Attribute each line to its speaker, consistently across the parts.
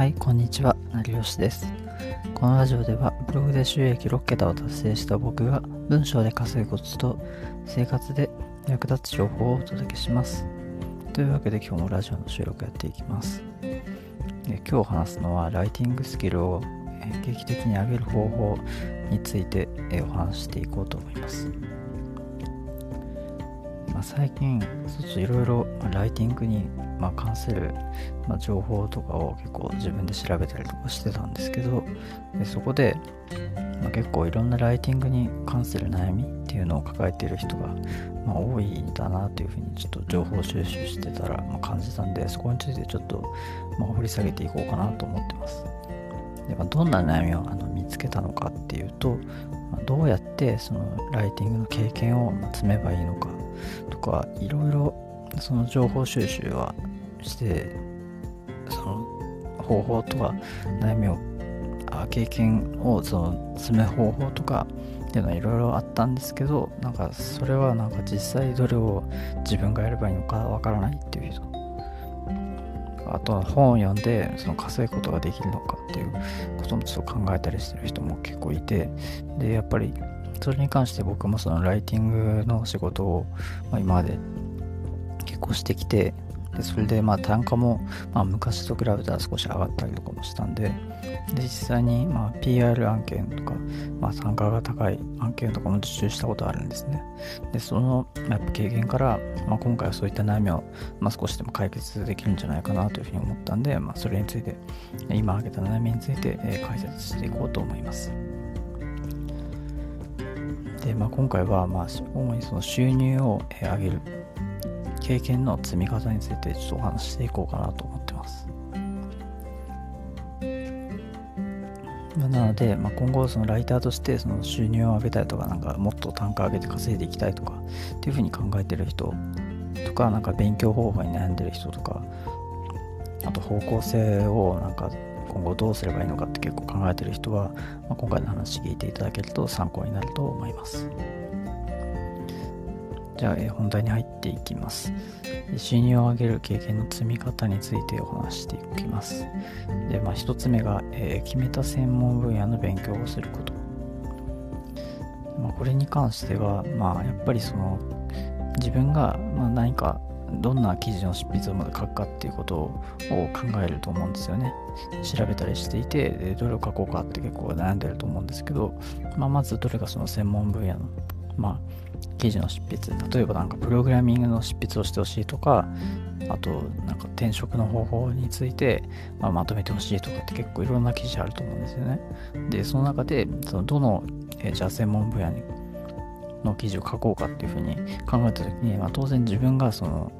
Speaker 1: はい、こんにちは、成吉です。このラジオでは、ブログで収益6桁を達成した僕が、文章で稼ぐコツと、生活で役立つ情報をお届けします。というわけで今日もラジオの収録やっていきます。で今日話すのは、ライティングスキルを劇的に上げる方法についてお話していこうと思います。まあ、最近、いろいろライティングに、まあ、関する、まあ、情報とかを結構自分で調べたりとかしてたんですけど、でそこで、まあ、結構いろんなライティングに関する悩みっていうのを抱えている人が、まあ、多いんだなというふうにちょっと情報収集してたら、まあ、感じたんで、そこについてちょっと、まあ、掘り下げていこうかなと思ってます。でまあ、どんな悩みをあの見つけたのかっていうと、まあ、どうやってそのライティングの経験を積めばいいのかとかいろいろその情報収集はしてその方法とか悩みをあ経験をその積む方法とかっていうのはいろいろあったんですけどなんかそれはなんか実際どれを自分がやればいいのかわからないっていう人。あとは本を読んでその稼ぐことができるのかっていうこともちょっと考えたりしてる人も結構いて。でやっぱりそれに関して僕もそのライティングの仕事を、ま、今まで結構してきてでそれでまあ単価も、まあ、昔と比べたら少し上がったりとかもしたんでで実際にまあ PR 案件とか、まあ、単価が高い案件とかも受注したことあるんですね。でそのやっぱ経験から、まあ、今回はそういった悩みを、まあ、少しでも解決できるんじゃないかなというふうに思ったんで、まあ、それについて今挙げた悩みについて、え解説していこうと思います。で、まあ、今回は、まあ、主にその収入を上げる経験の積み方についてちょっとお話していこうかなと思ってます。なので、まあ、今後そのライターとしてその収入を上げたいとか、なんかもっと単価上げて稼いでいきたいとかっていうふうに考えてる人とか、なんか勉強方法に悩んでる人とか、あと方向性をなんか今後どうすればいいのかって結構考えてる人は、まあ、今回の話聞いていただけると参考になると思います。じゃあ、え本題に入っていきます。収入を上げる経験の積み方についてお話していきます。で、まあ、1つ目が、えー、決めた専門分野の勉強をすること。まあ、これに関しては、まあ、やっぱりその自分が、まあ、何かどんな記事の執筆をまず書くかっていうことを考えると思うんですよね。調べたりしていて、どれを書こうかって結構悩んでると思うんですけど、まあ、まずどれがその専門分野の、まあ、記事の執筆、例えばなんかプログラミングの執筆をしてほしいとか、あとなんか転職の方法について、まあ、まとめてほしいとかって結構いろんな記事あると思うんですよね。で、その中で、そのどの、えー、じゃあ専門分野にの記事を書こうかっていうふうに考えた時に、まあ、当然自分がその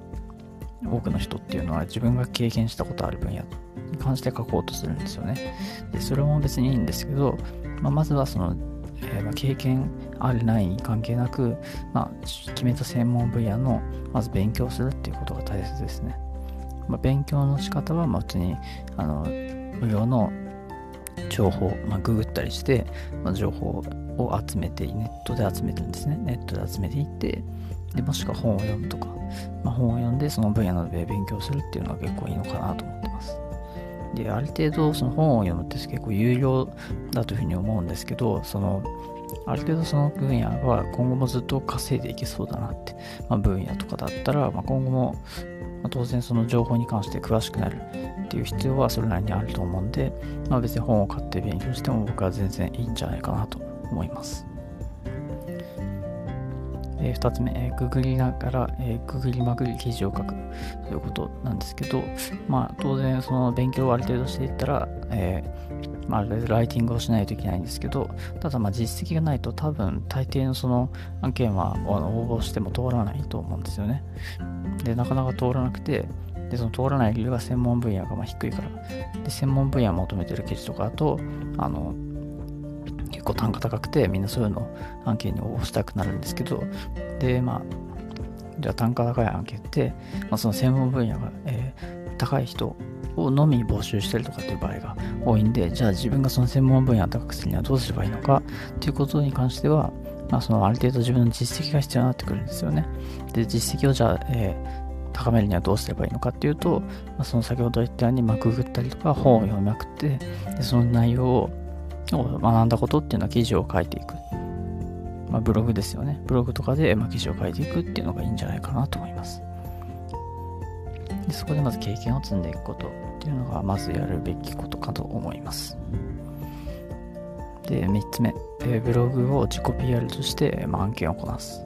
Speaker 1: 多くの人っていうのは自分が経験したことある分野に関して書こうとするんですよね。でそれも別にいいんですけど、まあ、まずはその、えー、ま経験あるない関係なく、まあ、決めた専門分野のまず勉強するっていうことが大切ですね。まあ、勉強の仕方はま普通にあの無料の情報、まあ、ググったりして、まあ、情報を集めてネットで集めてるんですね。ネットで集めていって、でもしくは本を読むとか、まあ、本を読んでその分野ので勉強するっていうのは結構いいのかなと思ってます。で、ある程度その本を読むって結構有料だというふうに思うんですけど、そのある程度その分野は今後もずっと稼いでいけそうだなって、まあ、分野とかだったら、まあ、今後も、ま、当然その情報に関して詳しくなるっていう必要はそれなりにあると思うんで、まあ、別に本を買って勉強しても僕は全然いいんじゃないかなと思います。えー、2つ目、えー、ググりながら、えー、ググりまくり記事を書くということなんですけど、まあ、当然その勉強をある程度していったら、えーまあ、ライティングをしないといけないんですけど、ただまあ実績がないと多分大抵のその案件は応募しても通らないと思うんですよね。で、なかなか通らなくて、で、その通らない理由は専門分野がま低いから。で、専門分野を求めてる記事とかだと、あの、結構単価高くてみんなそういうの案件に応募したくなるんですけどでまあじゃあ単価高い案件って、まあ、その専門分野が、えー、高い人をのみ募集してるとかっていう場合が多いんでじゃあ自分がその専門分野を高くするにはどうすればいいのかっていうことに関しては、まあ、そのある程度自分の実績が必要になってくるんですよね。で実績をじゃあ、えー高めるにはどうすればいいのかっていうと、まあ、その先ほど言ったように、まあ、ググったりとか本を読みまくってでその内容を学んだことっていうのは記事を書いていく、まあ、ブログですよね。ブログとかで、ま記事を書いていくっていうのがいいんじゃないかなと思います。でそこでまず経験を積んでいくことっていうのがまずやるべきことかと思います。で3つ目、えブログを自己 PR として、ま案件をこなす。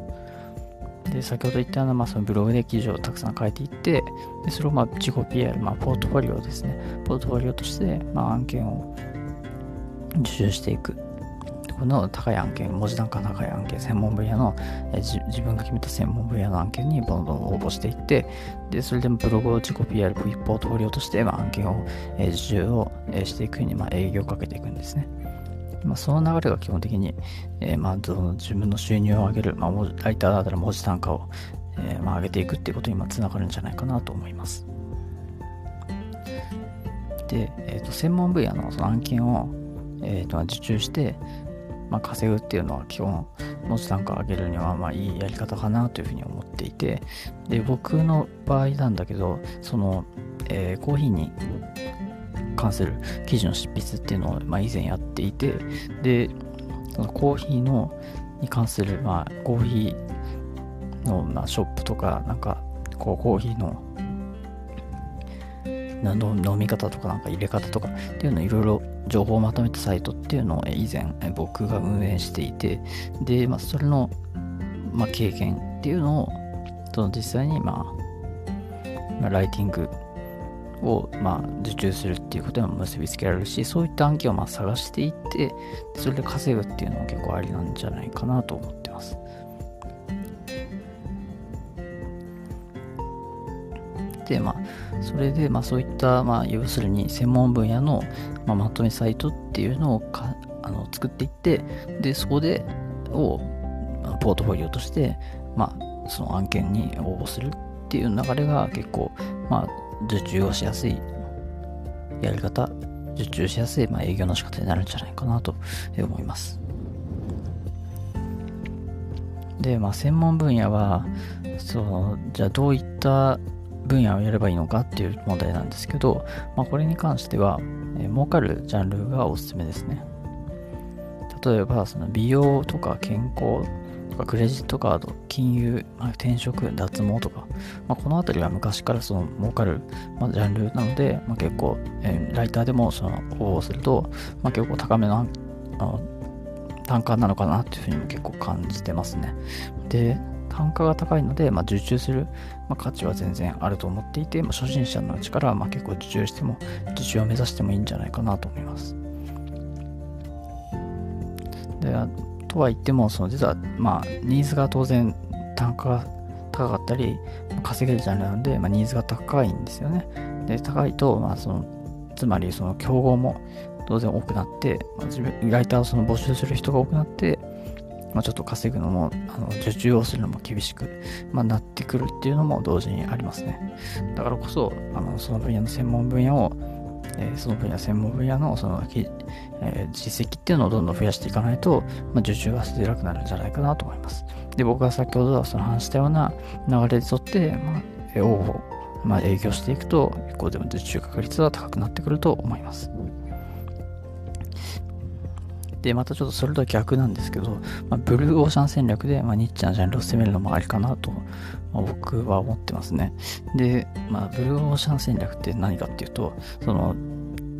Speaker 1: で先ほど言ったような、まあ、そのブログで記事をたくさん書いていってでそれをまあ自己 PR、まあ、ポートフォリオですね。ポートフォリオとして、まあ、案件を受注していくこの高い案件、文字段階高い案件、専門分野の、え自分が決めた専門分野の案件にどんどん応募していって、で、それでもブログを自己 PR、ポートフォリオとして、まあ、案件を、え受注を、えしていくように、まあ、営業をかけていくんですね。まあ、その流れが基本的に、えー、まあ、自分の収入を上げる、まあ、ライターだったら文字単価を、えー、まあ、上げていくっていうことにつながるんじゃないかなと思います。で、えーと、専門分野のその案件を、えーと、受注して、まあ、稼ぐっていうのは基本文字単価上げるにはまあいいやり方かなというふうに思っていてで僕の場合なんだけどその、えー、コーヒーに関する記事の執筆っていうのを、まあ、以前やっていて、で、そのコーヒーのに関する、まあ、コーヒーの、まあ、ショップとか、なんか、こう、コーヒーの飲み方とかなんか入れ方とかっていうのをいろいろ情報をまとめたサイトっていうのを以前僕が運営していてで、まあ、それの、まあ、経験っていうのをその実際に、まあ、まあ、ライティングを、まあ、受注するっていうことにも結びつけられるし、そういった案件をまあ探していって、それで稼ぐっていうのは結構ありなんじゃないかなと思ってます。で、まあ、それで、まあ、そういった、まあ、要するに専門分野の、まあ、まとめサイトっていうのをかあの作っていって、で、そこで、を、ポートフォリオとして、まあ、その案件に応募するっていう流れが結構、まあ、受注をしやすいやり方、受注しやすい、まあ、営業の仕方になるんじゃないかなと思います。で、まあ、専門分野は、その、じゃあどういった分野をやればいいのかっていう問題なんですけど、まあ、これに関しては、えー、儲かるジャンルがおすすめですね。例えば、その美容とか健康とかクレジットカード、金融、まあ、転職、脱毛とか、まあ、この辺りは昔からその儲かる、まあ、ジャンルなので、まあ、結構、えー、ライターでもその応募すると、まあ、結構高めのあの単価なのかなっていうふうにも結構感じてますね。で、単価が高いので、まあ、受注する、まあ、価値は全然あると思っていて、まあ、初心者のうちからまあ結構受注しても、受注を目指してもいいんじゃないかなと思います。でとは言っても、その実は、まあ、ニーズが当然単価が高かったり、稼げるジャンルなんで、まあ、ニーズが高いんですよね。で、高いと、まあ、その、つまりその競合も当然多くなって、まあ、自分、ライターをその募集する人が多くなって、まあ、ちょっと稼ぐのも、あの受注をするのも厳しく、まあ、なってくるっていうのも同時にありますね。だからこそ、あのその分野の専門分野をえー、その分野、専門分野のその、えー、実績っていうのをどんどん増やしていかないと、まあ、受注がしづらくなるんじゃないかなと思います。で、僕が先ほどその話したような流れで沿って、まあ、応募、まあ、営業していくと、結構でも受注確率は高くなってくると思います。で、またちょっとそれとは逆なんですけど、まあ、ブルーオーシャン戦略で、まあ、ニッチなジャンルを攻めるのもありかなと、まあ、僕は思ってますね。で、まあ、ブルーオーシャン戦略って何かっていうと、その、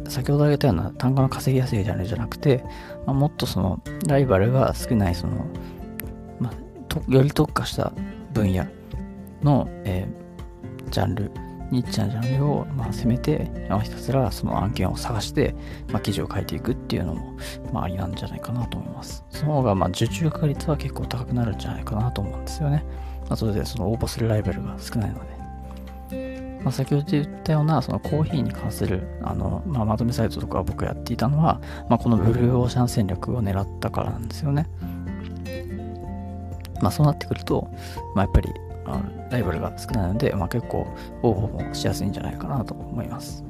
Speaker 1: 先ほど挙げたような単価の稼ぎやすいジャンルじゃなくて、まあ、もっとその、ライバルが少ない、その、まあ、より特化した分野の、えー、ジャンルニッチなジャンルを、まあ、攻めて、まあ、ひたすらその案件を探して、まあ、記事を書いていくっていうのも、まあ、ありなんじゃないかなと思います。その方が、まあ、受注確率は結構高くなるんじゃないかなと思うんですよね。まあ、それでその応募するライバルが少ないので。まあ、先ほど言ったようなそのコーヒーに関するあの、まあ、まとめサイトとか僕やっていたのは、まあ、このブルーオーシャン戦略を狙ったからなんですよね。まあ、そうなってくると、まあ、やっぱりあライバルが少ないので、まあ、結構応募もしやすいんじゃないかなと思います。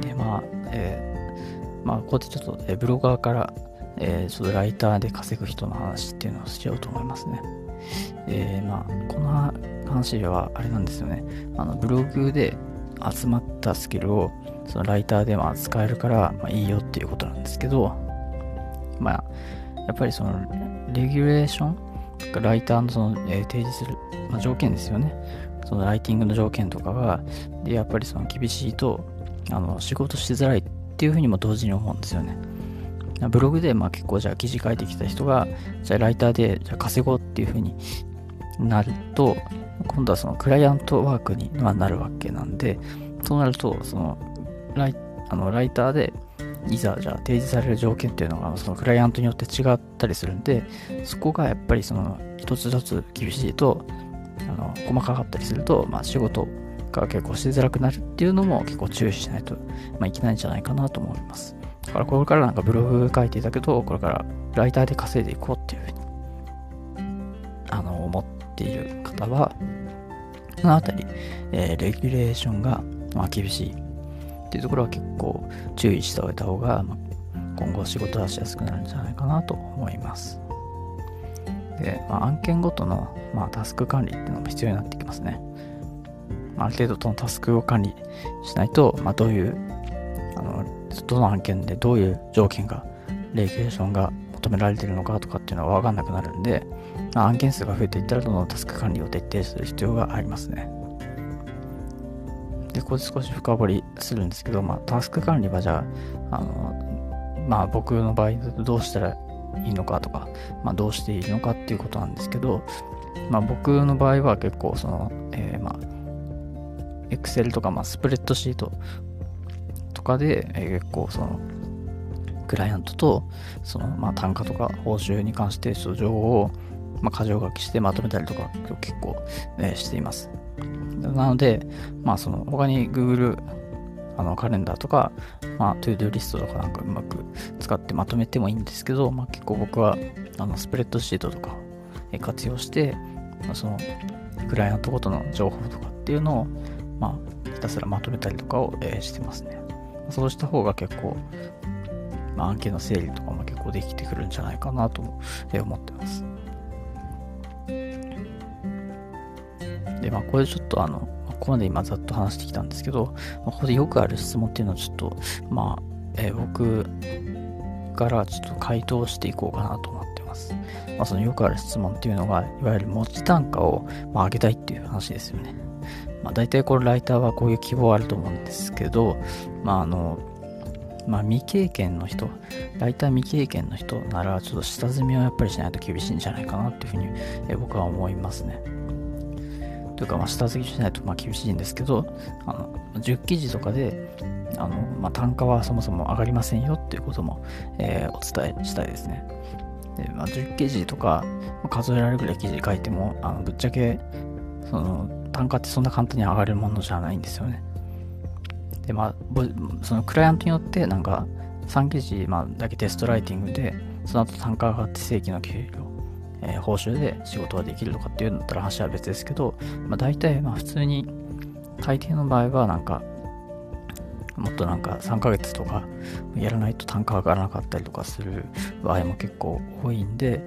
Speaker 1: で、まあ、えー、まあ、ここでちょっと、えブロガーから、えー、ちょっとライターで稼ぐ人の話っていうのをしようと思いますね。えー、まあ、この話はあれなんですよね。あのブログで集まったスキルをそのライターでも使えるから、まあ、いいよっていうことなんですけど、まあ、やっぱりそのレギュレーションライターのその、えー、提示する、まあ、条件ですよね。そのライティングの条件とかが、で、やっぱりその厳しいと、あの、仕事しづらいっていうふうにも同時に思うんですよね。ブログでまあ結構じゃあ記事書いてきた人が、じゃあライターでじゃあ稼ごうっていうふうになると、今度はそのクライアントワークにはなるわけなんで、そうなると、そのライあのライターでいざじゃあ提示される条件っていうのがそのクライアントによって違ったりするんで、そこがやっぱりその一つ一つ厳しいと、あの細かかったりすると、まあ、仕事が結構しづらくなるっていうのも結構注意しないと、まあ、いけないんじゃないかなと思います。だからこれからなんかブログ書いていたけど、これからライターで稼いでいこうっていうふうに、あの、思っている方は、そのあたり、えー、レギュレーションが、まあ、厳しいっていうところは結構注意しておいた方が、ま、今後仕事はしやすくなるんじゃないかなと思います。で、まあ、案件ごとの、まあ、タスク管理っていうのも必要になってきますね。ある程度そのタスクを管理しないと、まあ、どういうあのどの案件でどういう条件がレギュレーションが求められているのかとかっていうのは分かんなくなるんで、まあ、案件数が増えていったらどんどんタスク管理を徹底する必要がありますね。で、ここで少し深掘りするんですけど、まあ、タスク管理はじゃあ、あの、まあ僕の場合どうしたらいいのかとか、まあどうしていいのかっていうことなんですけど、まあ僕の場合は結構その、えー、まあ、Excel とか、まあ、スプレッドシートとかで、えー、結構その、クライアントと、その、まあ、単価とか報酬に関して情報を、まあ、箇条書きしてまとめたりとか結構、えー、しています。なので、まあ、その他に Google あのカレンダーとか、まあ、 ToDo リストとかなんかうまく使ってまとめてもいいんですけど、まあ、結構僕はあのスプレッドシートとか活用して、まあ、そのクライアントごとの情報とかっていうのを、まあ、ひたすらまとめたりとかを、えー、してますね。そうした方が結構、まあ、案件の整理とかも結構できてくるんじゃないかなと思ってます。まあ、これちょっとあの、ここまで今ざっと話してきたんですけど、まあ、ここでよくある質問っていうのはちょっと、まあ、えー、僕からちょっと回答していこうかなと思ってます。まあ、そのよくある質問っていうのが、いわゆる持ち単価を、まあ、上げたいっていう話ですよね。まあ、大体これライターはこういう希望あると思うんですけど、まあ、あの、まあ、未経験の人、ライター未経験の人なら、ちょっと下積みをやっぱりしないと厳しいんじゃないかなっていうふうに、え僕は思いますね。というか、まあ、下積みしないとまあ厳しいんですけど、あの10記事とかで、あのまあ、単価はそもそも上がりませんよっていうことも、えー、お伝えしたいですね。でまあ、10記事とか、数えられるぐらい記事書いても、あのぶっちゃけその単価ってそんな簡単に上がるものじゃないんですよね。で、まあ、そのクライアントによってなんか3記事、まあ、だけテストライティングで、その後単価上がって正規の給料えー、報酬で仕事ができるとかっていうんだったら話は別ですけど、まあ、大体まあ普通に大抵の場合はなんかもっとなんか3ヶ月とかやらないと単価上がらなかったりとかする場合も結構多いんで、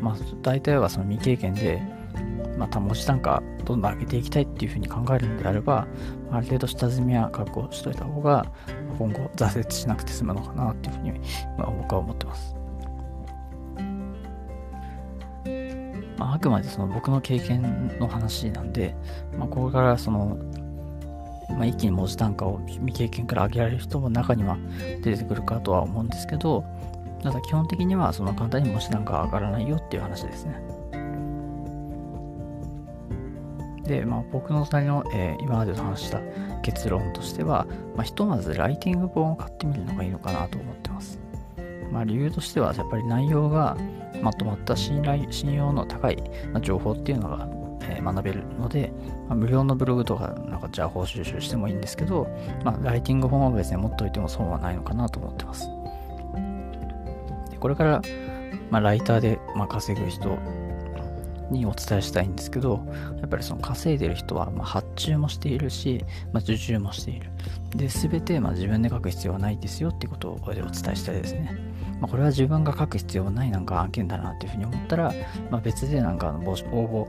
Speaker 1: まあ、大体はその未経験で、また持ち単価どんどん上げていきたいっていうふうに考えるのであれば、ある程度下積みは確保しといた方が、今後挫折しなくて済むのかなっていうふうに、僕は思ってます。まあ、あくまでその僕の経験の話なんで、まあ、これからその、まあ、一気に文字単価を未経験から上げられる人も中には出てくるかとは思うんですけど、ただ基本的にはその簡単に文字単価が上がらないよっていう話ですね。で、まあ、僕の2人の、えー、今までと話した結論としては、まあ、ひとまずライティング本を買ってみるのがいいのかなと思ってます。まあ、理由としてはやっぱり内容がまとまった信頼信用の高い情報っていうのが、え学べるので、まあ、無料のブログとかなんか情報収集してもいいんですけど、まあ、ライティング本は別に持っておいても損はないのかなと思ってます。でこれから、まあ、ライターで、ま稼ぐ人にお伝えしたいんですけど、やっぱりその稼いでる人は、ま発注もしているし、ま受注もしている。で、すべて、ま自分で書く必要はないですよっていうことをこれでお伝えしたいですね。まあ、これは自分が書く必要ないなんか案件だなっていうふうに思ったら、まあ、別でなんかあの応募を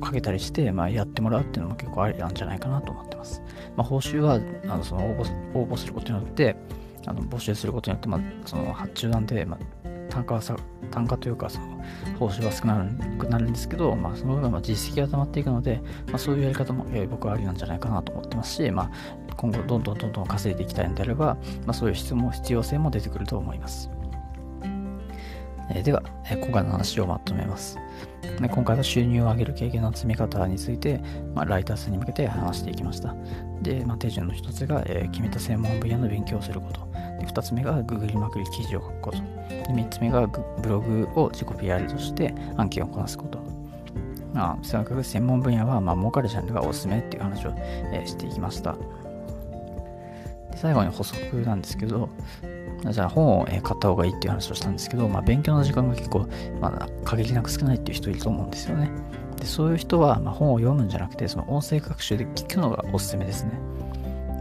Speaker 1: かけたりして、まあ、やってもらうっていうのも結構ありなんじゃないかなと思ってます。まあ、報酬はあのその応募応募することによってあの募集することによって、まあ、その発注なんで、まあ、単価はさ単価というかその報酬は少なくなるんですけど、まあ、その分ま実績が溜まっていくので、まあ、そういうやり方も、えー、僕はありなんじゃないかなと思ってますし、まあ、今後どんどんどんどん稼いでいきたいのであれば、まあ、そういう質問必要性も出てくると思います。え、では、え、今回の話をまとめます。で今回は収入を上げる経験の積み方について、まあ、ライターさんに向けて話していきました。で、まあ、手順の一つが、えー、決めた専門分野の勉強をすること。2つ目がググりまくり記事を書くこと。で3つ目がブログを自己 PR として案件をこなすこと。まあ、とにかく専門分野は、まあ、儲かるジャンルがおすすめっていう話を、えー、していきました。で最後に補足なんですけど、じゃあ本を買った方がいいっていう話をしたんですけど、まあ、勉強の時間が結構、まあ、限りなく少ないっていう人いると思うんですよね。でそういう人は、まあ、本を読むんじゃなくて、その音声学習で聞くのがおすすめですね。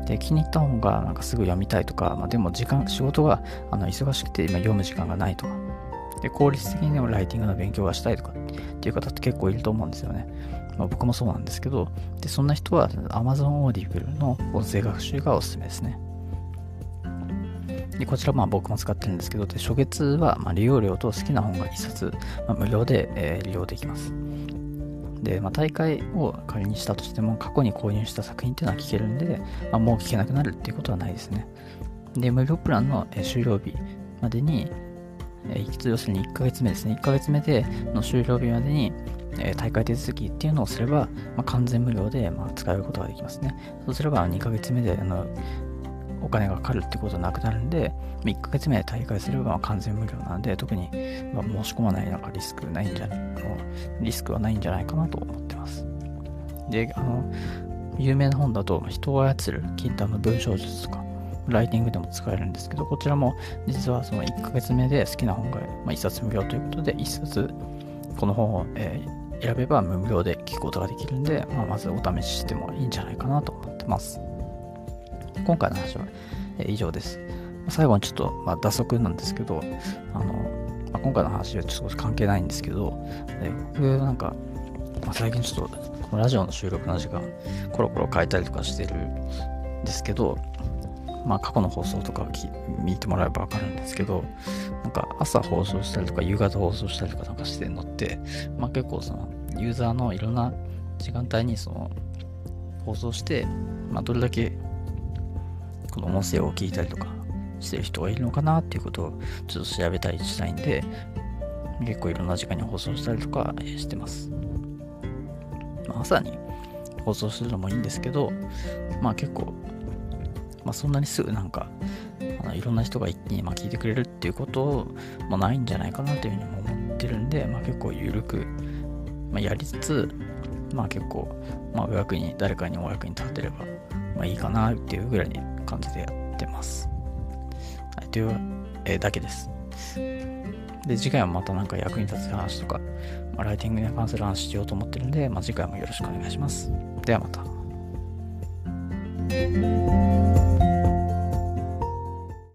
Speaker 1: で気に入った本がなんかすぐ読みたいとか、まあ、でも時間、仕事があの忙しくて今読む時間がないとか、で効率的にでもライティングの勉強がしたいとかっていう方って結構いると思うんですよね。まあ、僕もそうなんですけど、でそんな人は Amazon Audible の音声学習がおすすめですね。でこちらまあ僕も使ってるんですけど、で初月はま利用料と好きな本が1冊、まあ、無料で、えー、利用できます。で、まあ、大会を仮にしたとしても、過去に購入した作品っていうのは聞けるんで、まあ、もう聞けなくなるっていうことはないですね。で、無料プランの終了日までに、要するに1ヶ月目ですね。1ヶ月目での終了日までに、大会手続きっていうのをすれば、まあ、完全無料で、ま、使えることができますね。そうすれば2ヶ月目であのお金がかかるってことはなくなるんで、1ヶ月目で大会すれば完全無料なんで、特に、ま申し込まないなんかリスクないんじゃないリスクはないんじゃないかなと思ってます。で、あの、有名な本だと、人を操る禁断の文章術とか、ライティングでも使えるんですけど、こちらも実はその1ヶ月目で好きな本が、ま1冊無料ということで、1冊この本を、え、選べば無料で聞くことができるんで、まあ、まずお試ししてもいいんじゃないかなと思ってます。今回の話は以上です。最後にちょっと、まあ、打足なんですけど、あの、まあ、今回の話はちょっと関係ないんですけど、え僕なんか、まあ、最近ちょっと、このラジオの収録の時間、コロコロ変えたりとかしてるんですけど、まあ過去の放送とか見てもらえばわかるんですけど、なんか朝放送したりとか夕方放送したりとかなんかしてるのって、まあ結構そのユーザーのいろんな時間帯にその放送して、まあどれだけこの音声を聞いたりとかしてる人がいるのかなっていうことをちょっと調べたりしたいんで、結構いろんな時間に放送したりとかしてます。まあ、朝に放送するのもいいんですけど、まあ結構、まあそんなにすぐなんか、あのいろんな人が一気にま聞いてくれるっていうこともないんじゃないかなというふうにも思ってるんで、まあ結構緩く、まあ、やりつつ、まあ結構、まあお役に、誰かにお役に立てれば、まあいいかなっていうぐらいに感じでやってます。はい、という、えー、だけです。で、次回はまたなんか役に立つ話とか、まあ、ライティングに関する話しようと思ってるんで、まあ、次回もよろしくお願いします。ではまた。